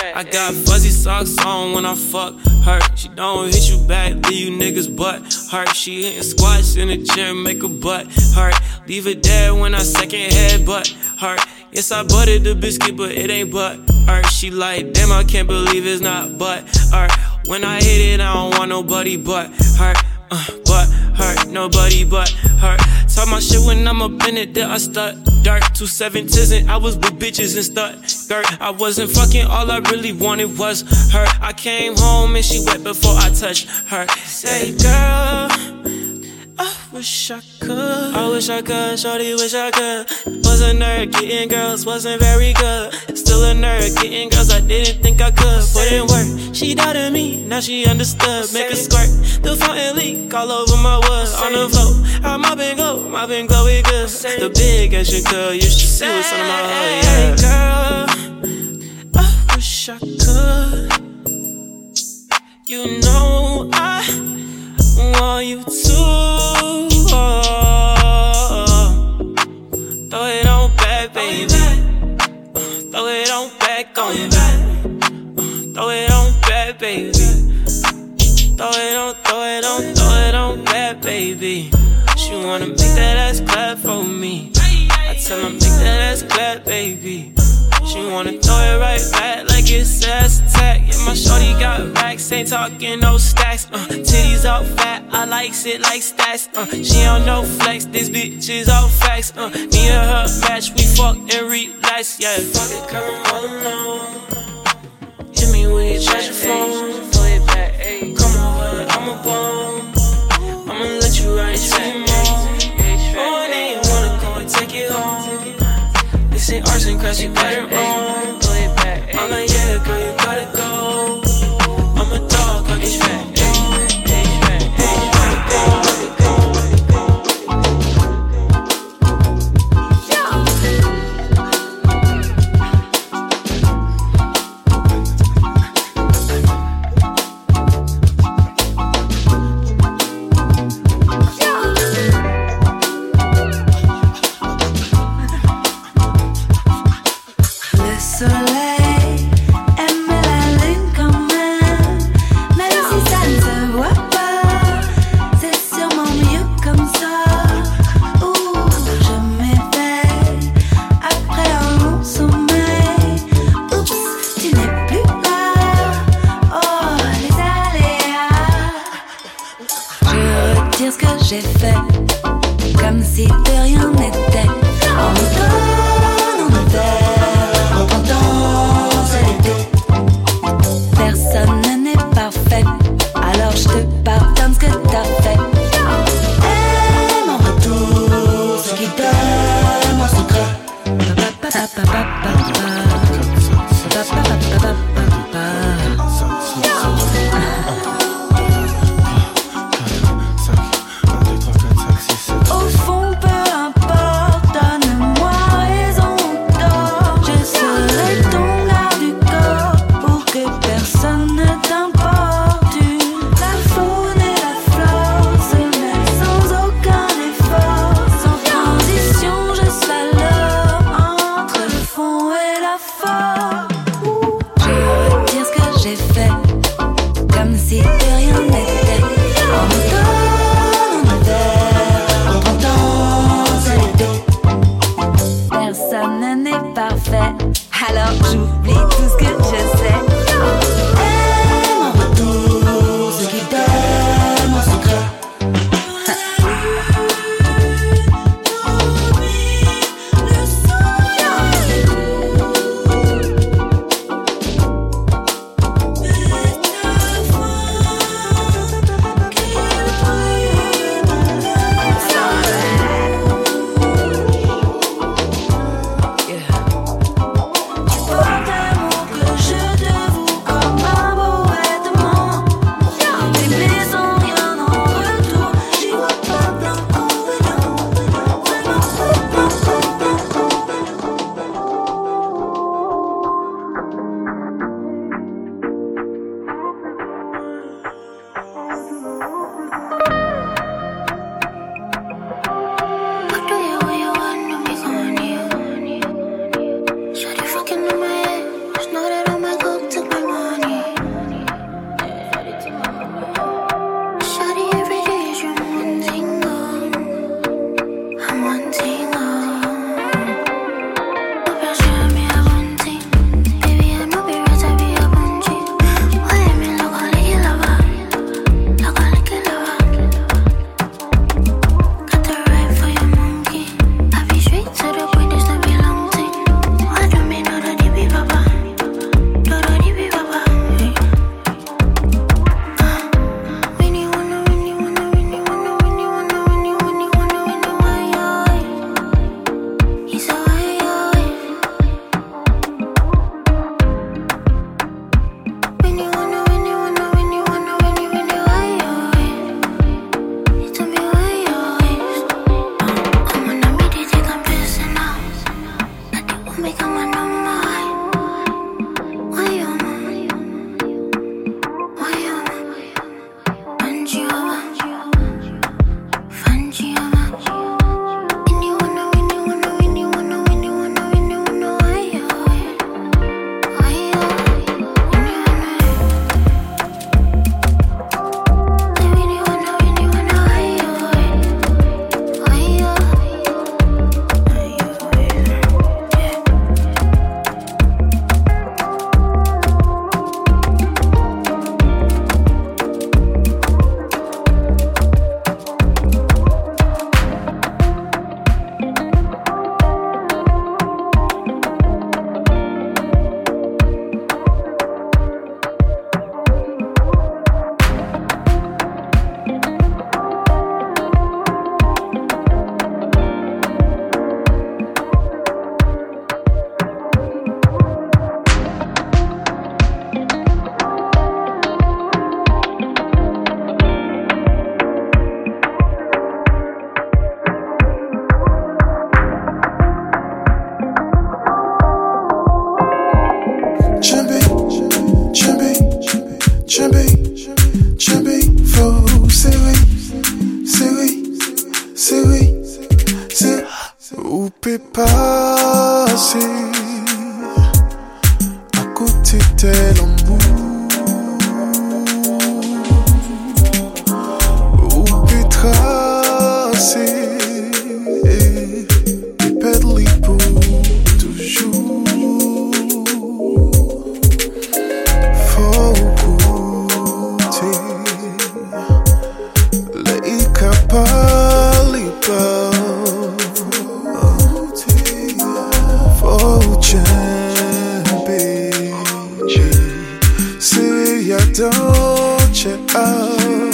I, got fuzzy socks on when I fuck her. She don't hit you back, leave you niggas butt hurt. She hitting squats in the gym, make her butt hurt. Leave it dead when I second head butt hurt. Yes, I butted the biscuit, but it ain't but hurt. She like, damn, I can't believe it's not but hurt. When I hit it, I don't want nobody but hurt. Uh, but hurt, nobody but hurt. Talk my shit when I'm up in it, then I start dark. Two seventies and I was with bitches and start skirt. I wasn't fucking, all I really wanted was her. I came home and she wet before I touched her. Say, girl. I wish I could. I wish I could. Shorty, wish I could. Was a nerd, getting girls wasn't very good. Still a nerd, getting girls I didn't think I could. Put in work. She doubted me, now she understood. Make a squirt. The fountain leak all over my wood. On the floor, I'm mopping go, mopping glow, it good. The big Asian girl, you should see what's on my hood. Yeah, girl. I wish I could. You know I want you to. Throw it on back, baby. throw it on back on you. throw it on back, baby. Throw it on, throw it on, throw it on back, baby. She wanna make that ass clap for me. I tell her make that ass clap, baby. She wanna throw it right back it's ass attack. Yeah, my shorty got racks, ain't talking no stacks. Uh, titties all fat, I likes it like stacks. Uh, she on no flex, this bitch is all facts. Uh, me and her match, we fuck and relax. Yeah, fuck it, come all. Hit me with your treasure phone. Come over, I'm a bone. I'ma let you ride it more. Oh, and you wanna go and take it home. This ain't arson, cause you better own. It girl, you gotta go. Oh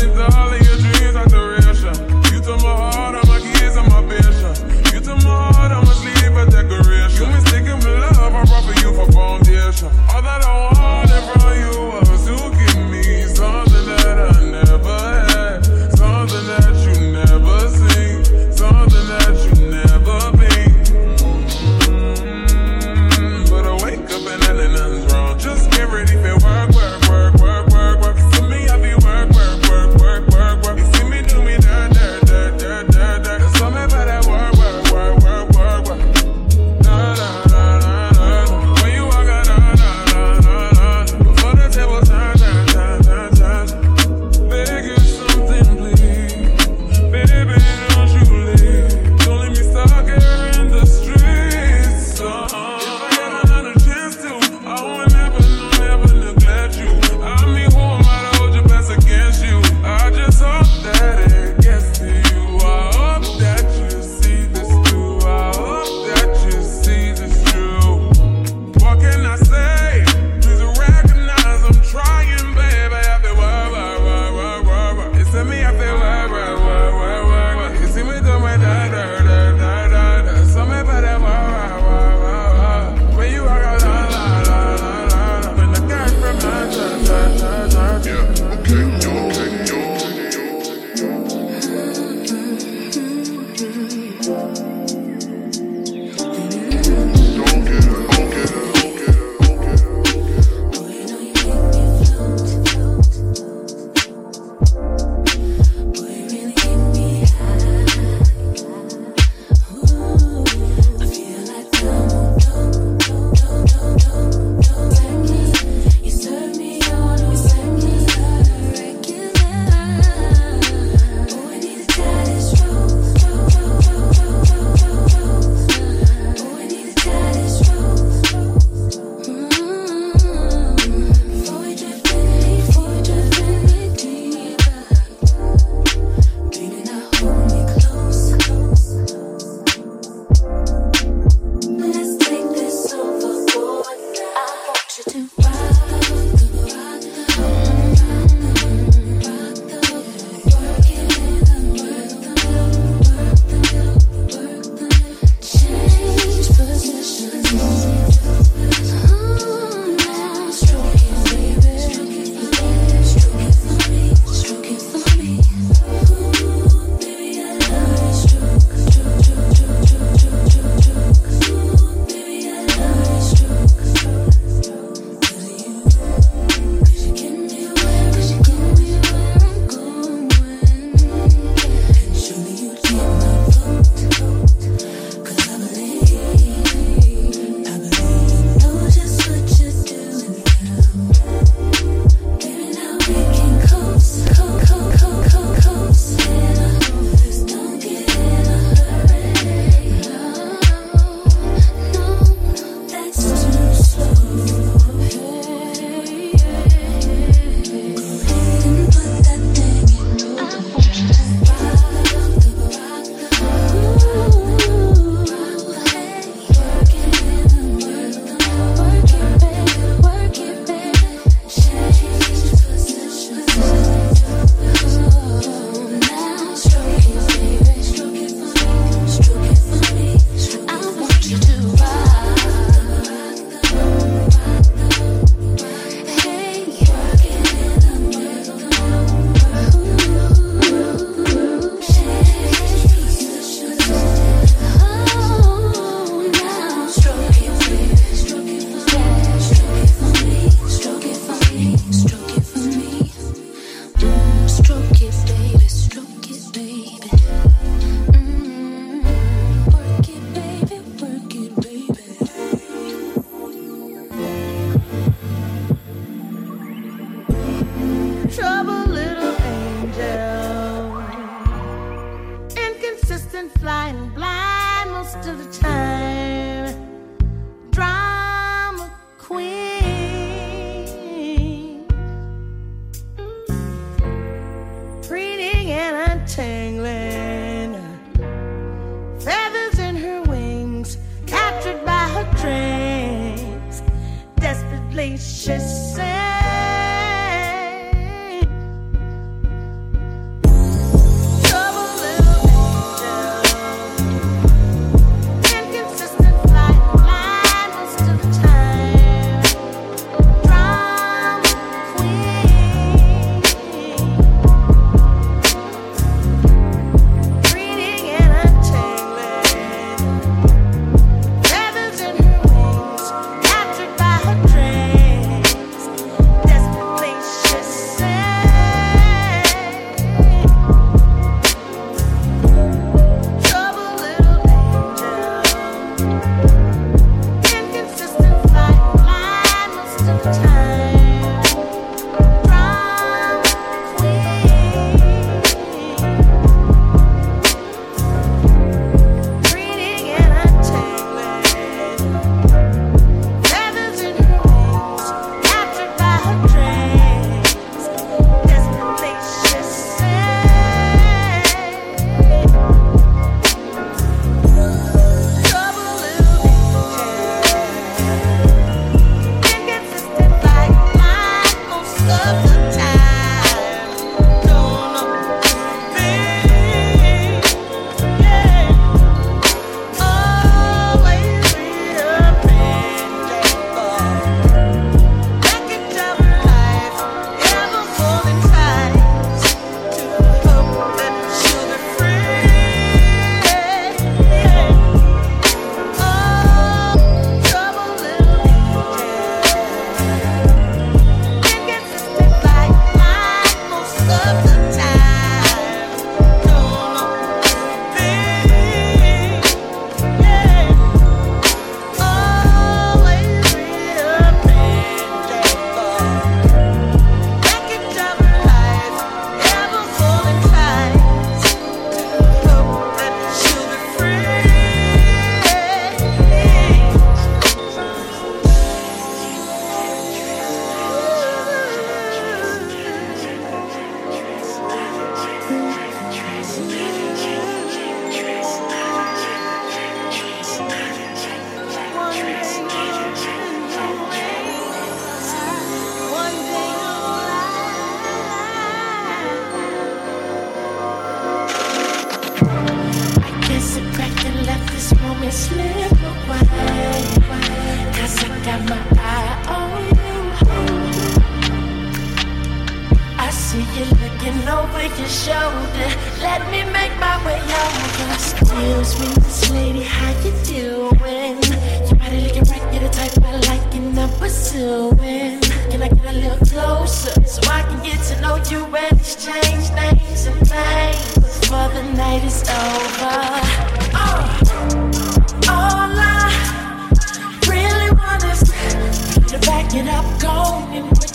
crisis. I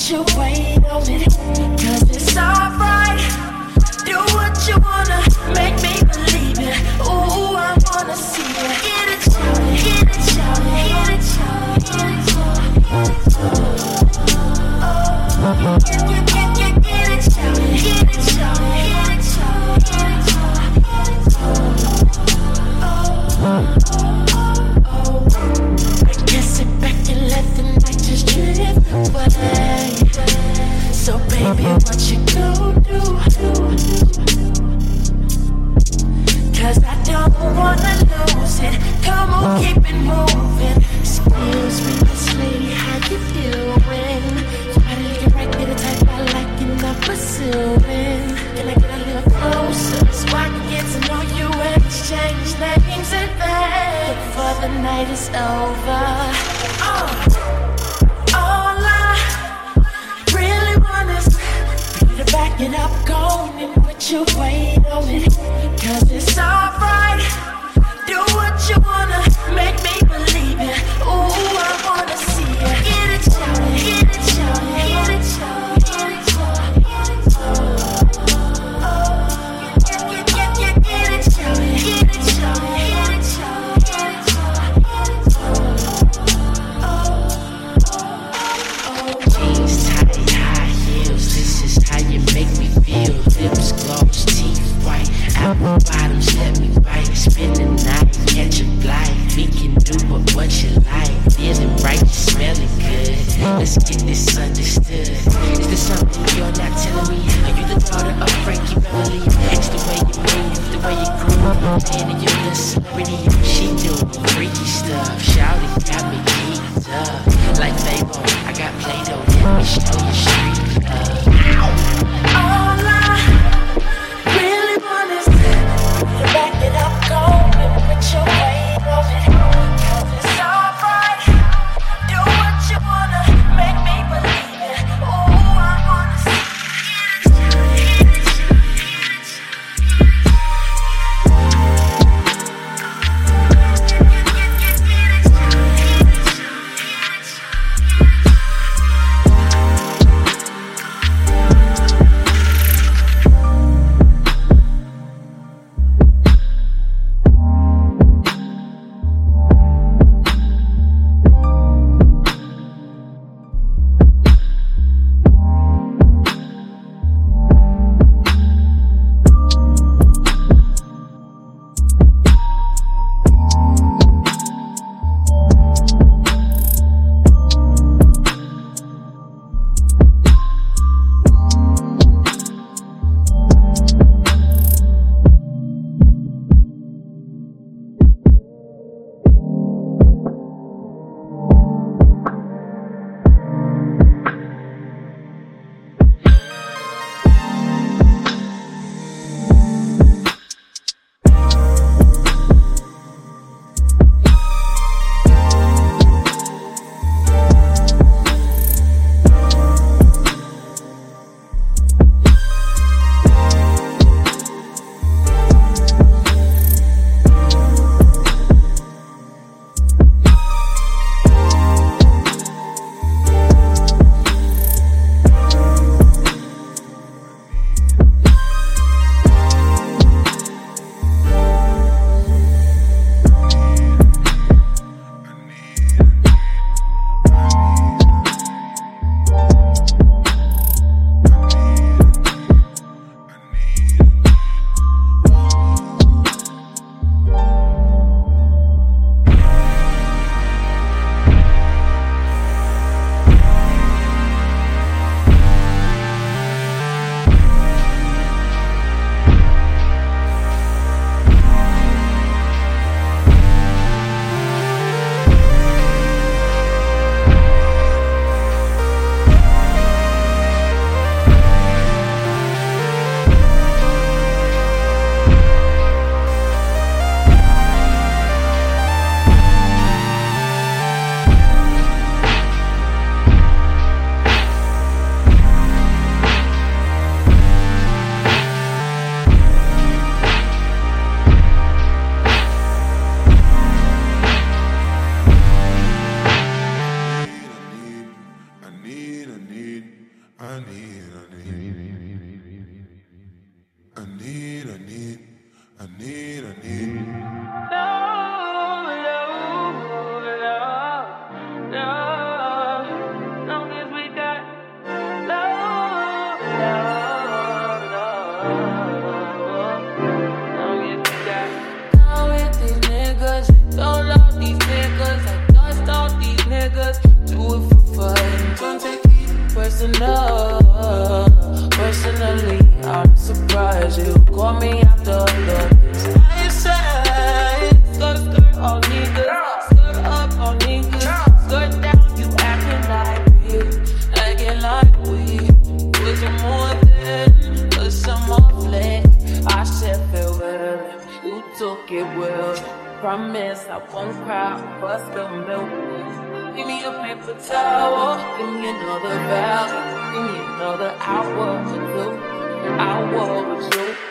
you wait on it. baby, what you gonna do? Cause I don't wanna lose it. Come on, uh. keep it moving. Excuse me, Miss Lady, how you doing? You better get right, be the type I like and I'm pursuing. Can I get a little closer so I can get to know you and exchange names and things? Before the night is over. And I'm going with put your weight on it. Cause it's alright. Do what you wanna, make me believe. Let's get this understood. Is there something you're not telling me? Are you the daughter of Frankie Beverly? It's the way you move, the way you groove. And you're the celebrity. She doing freaky stuff. Shouting got me geeked up. Like Fable, I got Play-Doh. Let me show you street love. All I call me after the I skirt, skirt, all niggas, skirt up, all niggas, skirt down, you acting like we, acting like we was more than a summer fling. I said farewell, you took it well. Promise I won't cry, bust the milk. Give me a paper towel, give me another vow, give me another hour or two, hour two. You